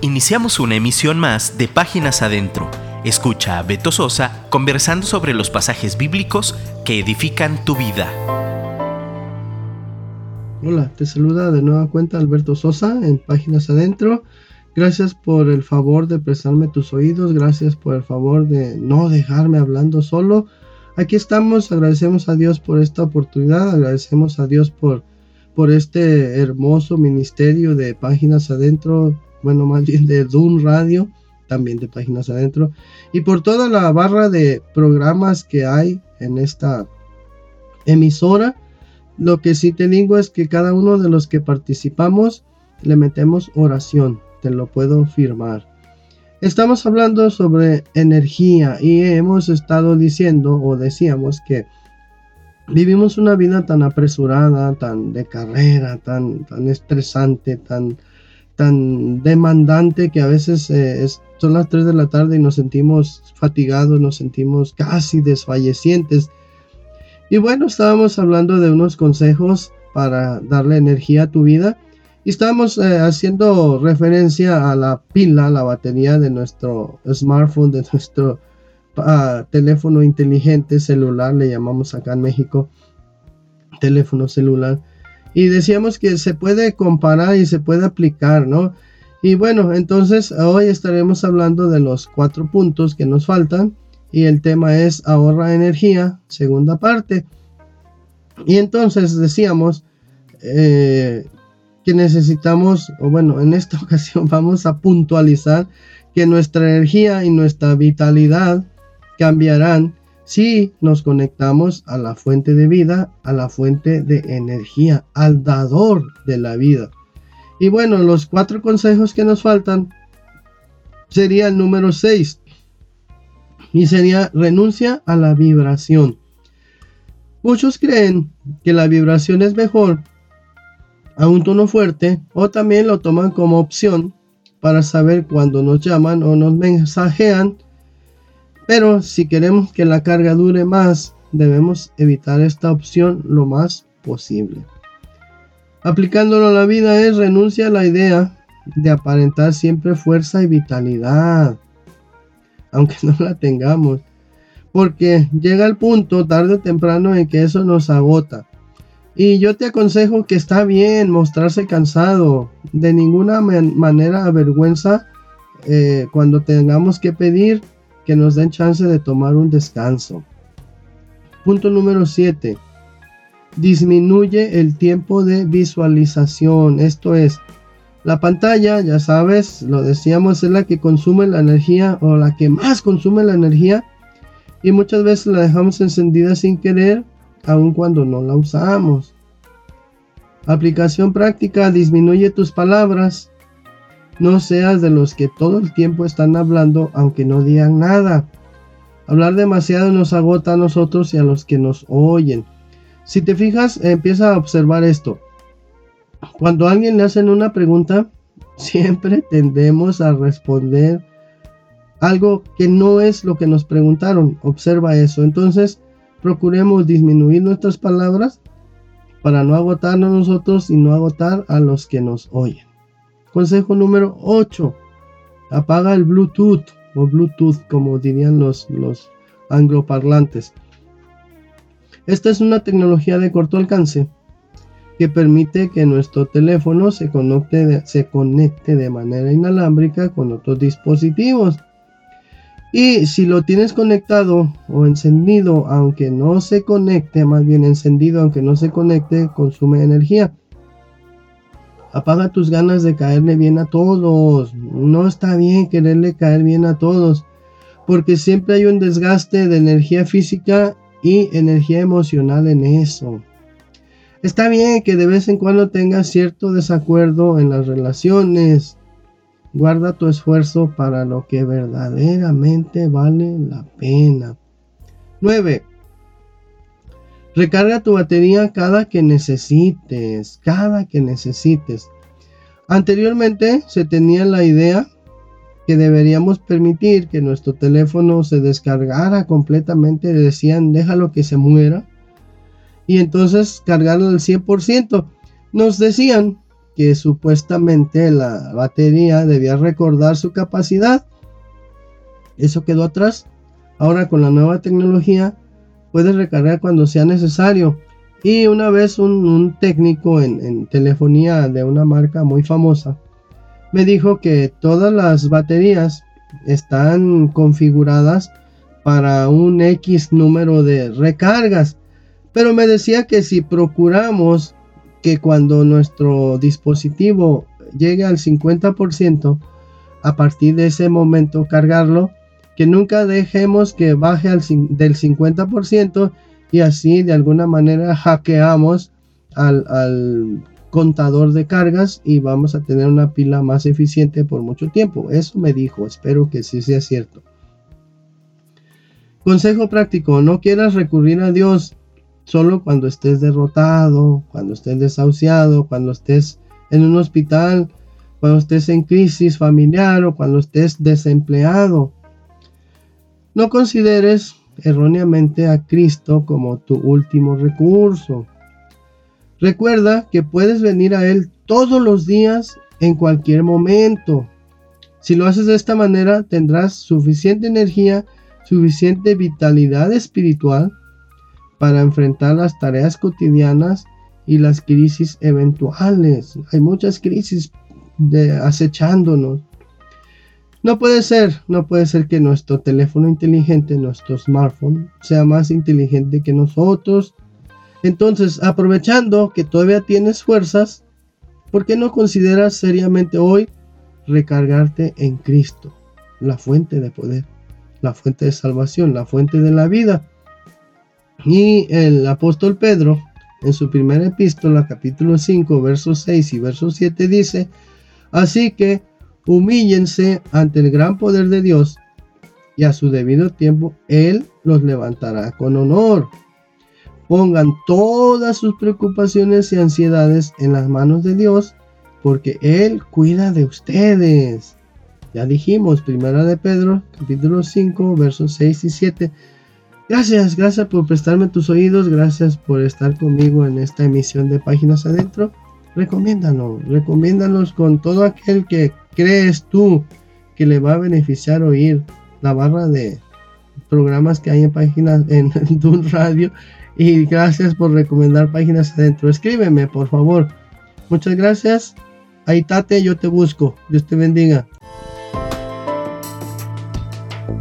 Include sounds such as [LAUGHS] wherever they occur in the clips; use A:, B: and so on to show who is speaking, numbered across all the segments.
A: Iniciamos una emisión más de Páginas Adentro. Escucha a Beto Sosa conversando sobre los pasajes bíblicos que edifican tu vida.
B: Hola, te saluda de nueva cuenta Alberto Sosa en Páginas Adentro. Gracias por el favor de prestarme tus oídos, gracias por el favor de no dejarme hablando solo. Aquí estamos, agradecemos a Dios por esta oportunidad, agradecemos a Dios por, por este hermoso ministerio de Páginas Adentro bueno, más bien de Doom Radio, también de páginas adentro, y por toda la barra de programas que hay en esta emisora. Lo que sí te digo es que cada uno de los que participamos le metemos oración, te lo puedo firmar. Estamos hablando sobre energía y hemos estado diciendo o decíamos que vivimos una vida tan apresurada, tan de carrera, tan, tan estresante, tan tan demandante que a veces eh, son las 3 de la tarde y nos sentimos fatigados, nos sentimos casi desfallecientes. Y bueno, estábamos hablando de unos consejos para darle energía a tu vida. Y estábamos eh, haciendo referencia a la pila, la batería de nuestro smartphone, de nuestro ah, teléfono inteligente celular, le llamamos acá en México, teléfono celular y decíamos que se puede comparar y se puede aplicar, ¿no? Y bueno, entonces hoy estaremos hablando de los cuatro puntos que nos faltan y el tema es ahorra energía, segunda parte. Y entonces decíamos eh, que necesitamos, o bueno, en esta [LAUGHS] ocasión vamos a puntualizar que nuestra energía y nuestra vitalidad cambiarán si nos conectamos a la fuente de vida, a la fuente de energía, al dador de la vida. Y bueno, los cuatro consejos que nos faltan sería el número 6 y sería renuncia a la vibración. Muchos creen que la vibración es mejor a un tono fuerte o también lo toman como opción para saber cuando nos llaman o nos mensajean pero si queremos que la carga dure más, debemos evitar esta opción lo más posible. Aplicándolo a la vida es renuncia a la idea de aparentar siempre fuerza y vitalidad, aunque [LAUGHS] no la tengamos, porque llega el punto tarde o temprano en que eso nos agota. Y yo te aconsejo que está bien mostrarse cansado, de ninguna manera avergüenza eh, cuando tengamos que pedir que nos den chance de tomar un descanso. Punto número 7. Disminuye el tiempo de visualización. Esto es, la pantalla, ya sabes, lo decíamos, es la que consume la energía o la que más consume la energía. Y muchas veces la dejamos encendida sin querer, aun cuando no la usamos. Aplicación práctica, disminuye tus palabras. No seas de los que todo el tiempo están hablando aunque no digan nada. Hablar demasiado nos agota a nosotros y a los que nos oyen. Si te fijas, empieza a observar esto. Cuando a alguien le hacen una pregunta, [LAUGHS] siempre tendemos a responder algo que no es lo que nos preguntaron. Observa eso. Entonces, procuremos disminuir nuestras palabras para no agotarnos nosotros y no agotar a los que nos oyen. Consejo número 8. Apaga el Bluetooth o Bluetooth como dirían los, angloparlantes. Esta es una tecnología de corto alcance que permite que nuestro teléfono se conecte de manera inalámbrica con otros dispositivos. Y si lo tienes conectado o encendido, aunque no se conecte, más bien encendido, aunque no se conecte, consume energía. Apaga tus ganas de caerle bien a todos. No está bien quererle caer bien a todos. Porque siempre hay un desgaste de energía física y energía emocional en eso. Está bien que de vez en cuando tengas cierto desacuerdo en las relaciones. Guarda tu esfuerzo para lo que verdaderamente vale la pena. 9. Recarga tu batería cada que necesites, cada que necesites. Anteriormente se tenía la idea que deberíamos permitir que nuestro teléfono se descargara completamente, decían déjalo que se muera y entonces cargarlo al 100%. Nos decían que supuestamente la batería debía recordar su capacidad. Eso quedó atrás. Ahora con la nueva tecnología puedes recargar cuando sea necesario. Y una vez un, técnico en, telefonía de una marca muy famosa me dijo que todas las baterías están configuradas para un X número de recargas. Pero me decía que si procuramos que cuando nuestro dispositivo llegue al 50%, a partir de ese momento cargarlo, que nunca dejemos que baje al, del 50% y así de alguna manera hackeamos al, contador de cargas y vamos a tener una pila más eficiente por mucho tiempo. Eso me dijo, espero que sí sea cierto. Consejo práctico, no quieras recurrir a Dios solo cuando estés derrotado, cuando estés desahuciado, cuando estés en un hospital, cuando estés en crisis familiar o cuando estés desempleado. No consideres erróneamente a Cristo como tu último recurso. Recuerda que puedes venir a Él todos los días en cualquier momento. Si lo haces de esta manera, tendrás suficiente energía, suficiente vitalidad espiritual para enfrentar las tareas cotidianas y las crisis eventuales. Hay muchas crisis de acechándonos. No puede ser, no puede ser que nuestro teléfono inteligente, nuestro smartphone, sea más inteligente que nosotros. Entonces, aprovechando que todavía tienes fuerzas, ¿por qué no consideras seriamente hoy recargarte en Cristo, la fuente de poder, la fuente de salvación, la fuente de la vida? Y el apóstol Pedro, en su primera epístola, capítulo 5, versos 6 y verso 7, dice, Así que humíllense ante el gran poder de Dios y a su debido tiempo Él los levantará con honor. Pongan todas sus preocupaciones y ansiedades en las manos de Dios, porque Él cuida de ustedes. Ya dijimos, primera de Pedro, capítulo 5, versos 6 y 7. Gracias, gracias por prestarme tus oídos, gracias por estar conmigo en esta emisión de Páginas Adentro. Recomiéndanos, recomiéndanos con todo aquel que crees tú que le va a beneficiar oír la barra de programas que hay en páginas [LAUGHS] en Dun Radio y gracias por recomendar páginas adentro. Escríbeme, por favor. Muchas gracias. Ahí tate, yo te busco. Dios te bendiga.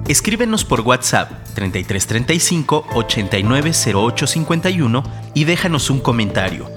A: Escríbenos por WhatsApp 3335 890851 y déjanos un comentario.